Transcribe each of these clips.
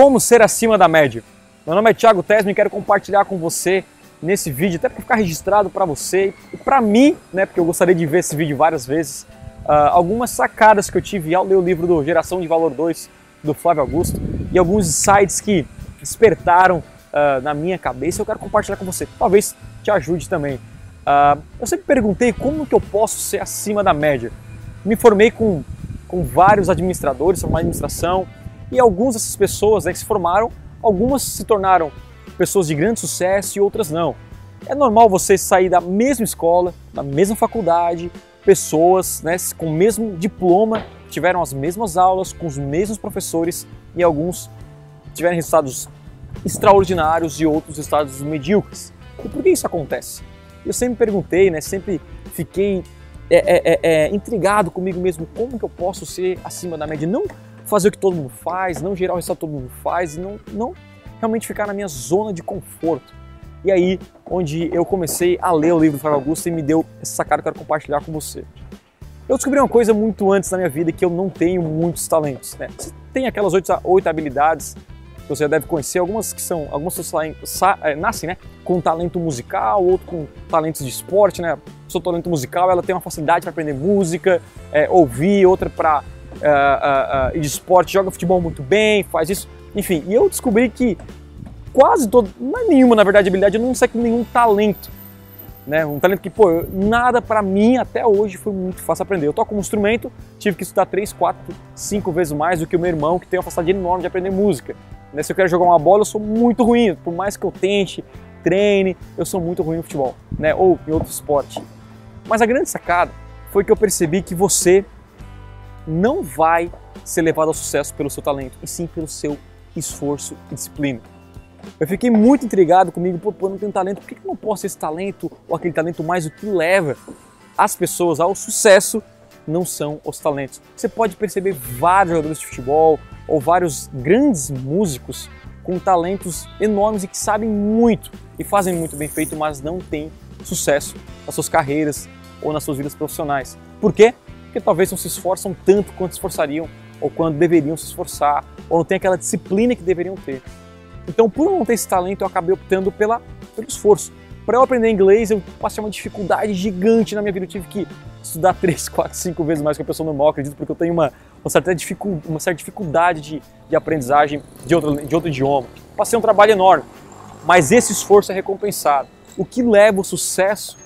Como ser acima da média? Meu nome é Thiago Tesme e quero compartilhar com você nesse vídeo, até para ficar registrado para você e para mim, né, porque eu gostaria de ver esse vídeo várias vezes, uh, algumas sacadas que eu tive ao ler o livro do Geração de Valor 2 do Flávio Augusto e alguns insights que despertaram uh, na minha cabeça eu quero compartilhar com você. Talvez te ajude também. Uh, eu sempre perguntei como que eu posso ser acima da média. Me formei com, com vários administradores, uma administração, e algumas dessas pessoas né, que se formaram, algumas se tornaram pessoas de grande sucesso e outras não. É normal você sair da mesma escola, da mesma faculdade, pessoas né, com o mesmo diploma, tiveram as mesmas aulas, com os mesmos professores e alguns tiveram resultados extraordinários e outros resultados medíocres. E por que isso acontece? Eu sempre perguntei, né, sempre fiquei é, é, é, é intrigado comigo mesmo, como que eu posso ser acima da média? Não fazer o que todo mundo faz, não gerar o resultado que todo mundo faz e não, não realmente ficar na minha zona de conforto. E aí, onde eu comecei a ler o livro do Flávio Augusto e me deu essa sacada que eu quero compartilhar com você. Eu descobri uma coisa muito antes na minha vida que eu não tenho muitos talentos. Né? Você tem aquelas oito, oito habilidades que você já deve conhecer, algumas que são, algumas pessoas é, nascem né, com talento musical, outro com talentos de esporte, né? Seu talento musical, ela tem uma facilidade para aprender música, é, ouvir, outra para uh, uh, de esporte, joga futebol muito bem, faz isso. Enfim, e eu descobri que quase todo, não é nenhuma na verdade habilidade, eu não sei com nenhum talento. Né? Um talento que, pô, nada para mim até hoje foi muito fácil aprender. Eu toco um instrumento, tive que estudar 3, 4, 5 vezes mais do que o meu irmão, que tem uma facilidade enorme de aprender música. Né? Se eu quero jogar uma bola, eu sou muito ruim. Por mais que eu tente, treine, eu sou muito ruim no futebol, né? Ou em outro esporte. Mas a grande sacada foi que eu percebi que você não vai ser levado ao sucesso pelo seu talento, e sim pelo seu esforço e disciplina. Eu fiquei muito intrigado comigo, pô, eu não tenho talento, por que eu não posso ter esse talento ou aquele talento mais? O que leva as pessoas ao sucesso não são os talentos. Você pode perceber vários jogadores de futebol ou vários grandes músicos com talentos enormes e que sabem muito e fazem muito bem feito, mas não têm sucesso nas suas carreiras ou nas suas vidas profissionais. Por quê? Porque talvez não se esforçam tanto quanto se esforçariam, ou quando deveriam se esforçar, ou não tem aquela disciplina que deveriam ter. Então, por não ter esse talento, eu acabei optando pela, pelo esforço. Para eu aprender inglês, eu passei uma dificuldade gigante na minha vida. Eu tive que estudar 3, 4, 5 vezes mais que a pessoa normal, acredito, porque eu tenho uma, uma, certa, dificuldade, uma certa dificuldade de, de aprendizagem de outro, de outro idioma. Passei um trabalho enorme, mas esse esforço é recompensado. O que leva ao sucesso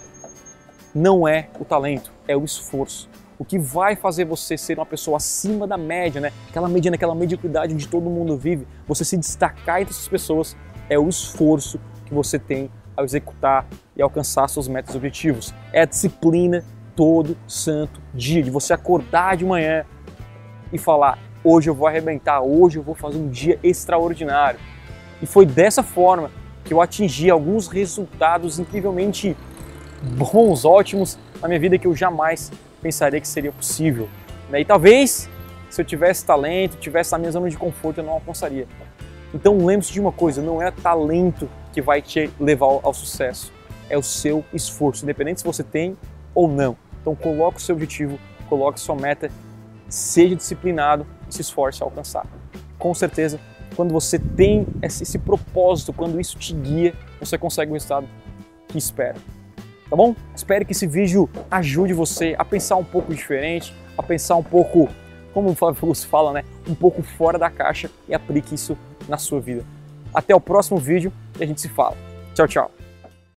não é o talento, é o esforço o que vai fazer você ser uma pessoa acima da média, né? Aquela média, aquela mediocridade onde todo mundo vive, você se destacar entre essas pessoas é o esforço que você tem ao executar e alcançar seus metas e objetivos. É a disciplina todo santo dia, de você acordar de manhã e falar: hoje eu vou arrebentar, hoje eu vou fazer um dia extraordinário. E foi dessa forma que eu atingi alguns resultados incrivelmente bons, ótimos na minha vida que eu jamais pensaria que seria possível. Né? E talvez, se eu tivesse talento, tivesse na minha zona de conforto, eu não alcançaria. Então lembre-se de uma coisa, não é talento que vai te levar ao sucesso, é o seu esforço, independente se você tem ou não. Então coloque o seu objetivo, coloque sua meta, seja disciplinado e se esforce a alcançar. Com certeza, quando você tem esse, esse propósito, quando isso te guia, você consegue o resultado que espera tá bom? Espero que esse vídeo ajude você a pensar um pouco diferente, a pensar um pouco, como o Flávio Augusto fala, né? Um pouco fora da caixa e aplique isso na sua vida. Até o próximo vídeo e a gente se fala. Tchau, tchau.